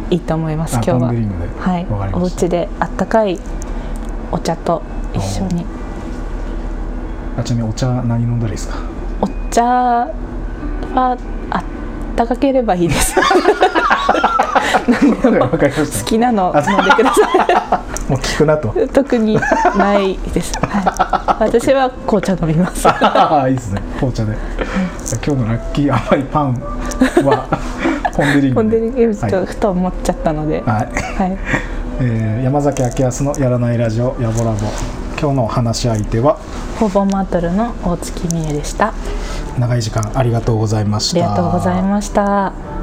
いいと思いますあ今日は。はい。お家であったかいお茶と一緒に。あちなみにお茶何飲んだらいいですか？お茶はあったかければいいです。好きなの飲んでくださもう聞くなと。い特にないです、はい、私は紅茶飲みます。あ あいいですね。紅茶で。今日のラッキー甘いパンは ポンデリングポン・デ・リングちょっはい。とふと思っちゃったので、はい。はい、えー山崎明康のやらないラジオやぼらぼ今日の話し相手はほぼマートルの大月美恵でした。あ長い時間ありがとうございました。りがとうございました